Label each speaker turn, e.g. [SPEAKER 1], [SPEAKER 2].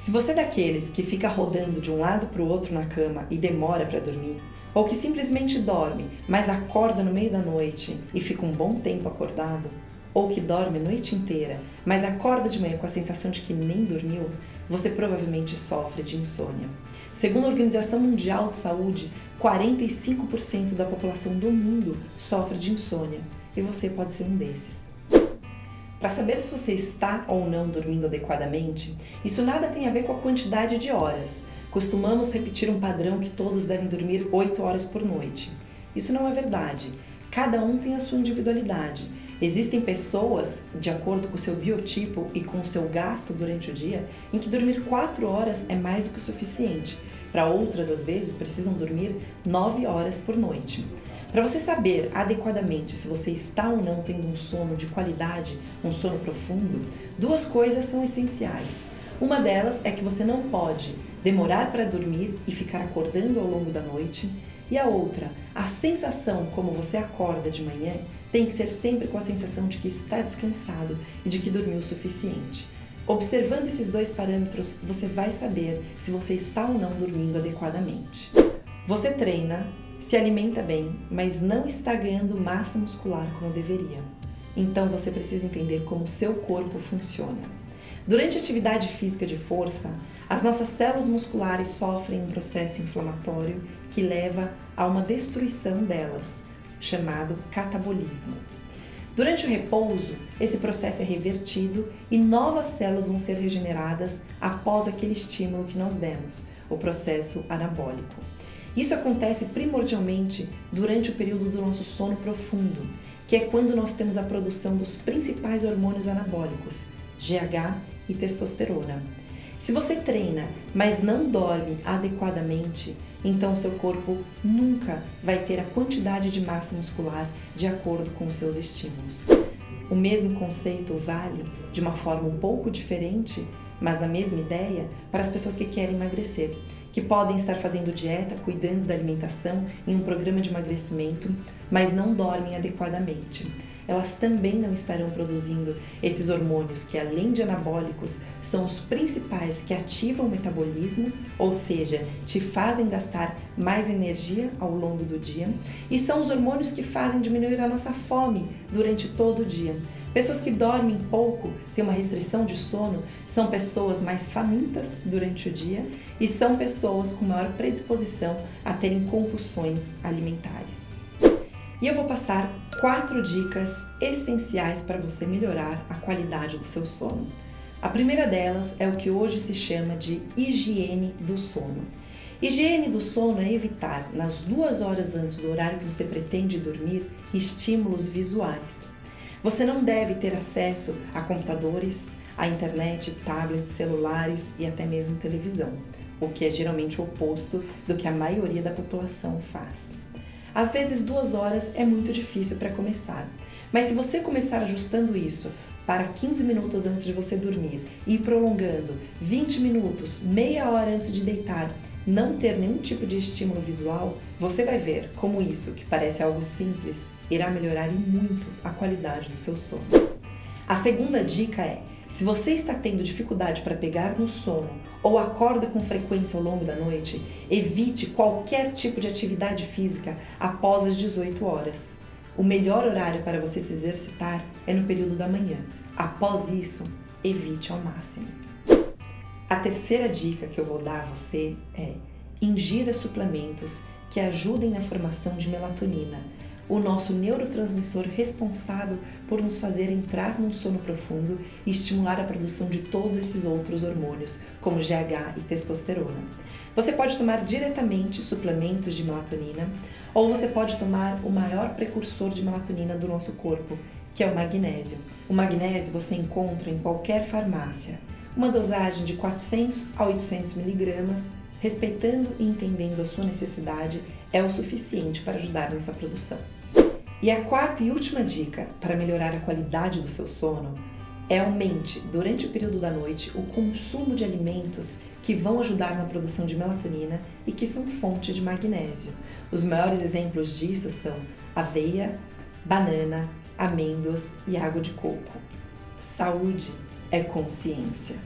[SPEAKER 1] Se você é daqueles que fica rodando de um lado para o outro na cama e demora para dormir, ou que simplesmente dorme, mas acorda no meio da noite e fica um bom tempo acordado, ou que dorme a noite inteira, mas acorda de manhã com a sensação de que nem dormiu, você provavelmente sofre de insônia. Segundo a Organização Mundial de Saúde, 45% da população do mundo sofre de insônia e você pode ser um desses. Para saber se você está ou não dormindo adequadamente, isso nada tem a ver com a quantidade de horas. Costumamos repetir um padrão que todos devem dormir 8 horas por noite. Isso não é verdade. Cada um tem a sua individualidade. Existem pessoas, de acordo com o seu biotipo e com o seu gasto durante o dia, em que dormir 4 horas é mais do que o suficiente. Para outras, às vezes, precisam dormir 9 horas por noite. Para você saber adequadamente se você está ou não tendo um sono de qualidade, um sono profundo, duas coisas são essenciais. Uma delas é que você não pode demorar para dormir e ficar acordando ao longo da noite, e a outra, a sensação como você acorda de manhã, tem que ser sempre com a sensação de que está descansado e de que dormiu o suficiente. Observando esses dois parâmetros, você vai saber se você está ou não dormindo adequadamente. Você treina, se alimenta bem, mas não está ganhando massa muscular como deveria. Então você precisa entender como seu corpo funciona. Durante a atividade física de força, as nossas células musculares sofrem um processo inflamatório que leva a uma destruição delas, chamado catabolismo. Durante o repouso, esse processo é revertido e novas células vão ser regeneradas após aquele estímulo que nós demos, o processo anabólico. Isso acontece primordialmente durante o período do nosso sono profundo, que é quando nós temos a produção dos principais hormônios anabólicos, GH e testosterona. Se você treina, mas não dorme adequadamente, então seu corpo nunca vai ter a quantidade de massa muscular de acordo com os seus estímulos. O mesmo conceito vale de uma forma um pouco diferente mas na mesma ideia para as pessoas que querem emagrecer, que podem estar fazendo dieta, cuidando da alimentação em um programa de emagrecimento, mas não dormem adequadamente. Elas também não estarão produzindo esses hormônios que, além de anabólicos, são os principais que ativam o metabolismo, ou seja, te fazem gastar mais energia ao longo do dia, e são os hormônios que fazem diminuir a nossa fome durante todo o dia Pessoas que dormem pouco, têm uma restrição de sono, são pessoas mais famintas durante o dia e são pessoas com maior predisposição a terem compulsões alimentares. E eu vou passar quatro dicas essenciais para você melhorar a qualidade do seu sono. A primeira delas é o que hoje se chama de higiene do sono. Higiene do sono é evitar, nas duas horas antes do horário que você pretende dormir, estímulos visuais. Você não deve ter acesso a computadores, a internet, tablets, celulares e até mesmo televisão, o que é geralmente o oposto do que a maioria da população faz. Às vezes, duas horas é muito difícil para começar, mas se você começar ajustando isso para 15 minutos antes de você dormir e prolongando 20 minutos, meia hora antes de deitar, não ter nenhum tipo de estímulo visual, você vai ver como isso, que parece algo simples, irá melhorar e muito a qualidade do seu sono. A segunda dica é: se você está tendo dificuldade para pegar no sono ou acorda com frequência ao longo da noite, evite qualquer tipo de atividade física após as 18 horas. O melhor horário para você se exercitar é no período da manhã. Após isso, evite ao máximo. A terceira dica que eu vou dar a você é ingira suplementos que ajudem na formação de melatonina, o nosso neurotransmissor responsável por nos fazer entrar num sono profundo e estimular a produção de todos esses outros hormônios, como GH e testosterona. Você pode tomar diretamente suplementos de melatonina, ou você pode tomar o maior precursor de melatonina do nosso corpo, que é o magnésio. O magnésio você encontra em qualquer farmácia uma dosagem de 400 a 800 miligramas, respeitando e entendendo a sua necessidade, é o suficiente para ajudar nessa produção. E a quarta e última dica para melhorar a qualidade do seu sono é aumente, durante o período da noite, o consumo de alimentos que vão ajudar na produção de melatonina e que são fonte de magnésio. Os maiores exemplos disso são aveia, banana, amêndoas e água de coco. Saúde! É consciência.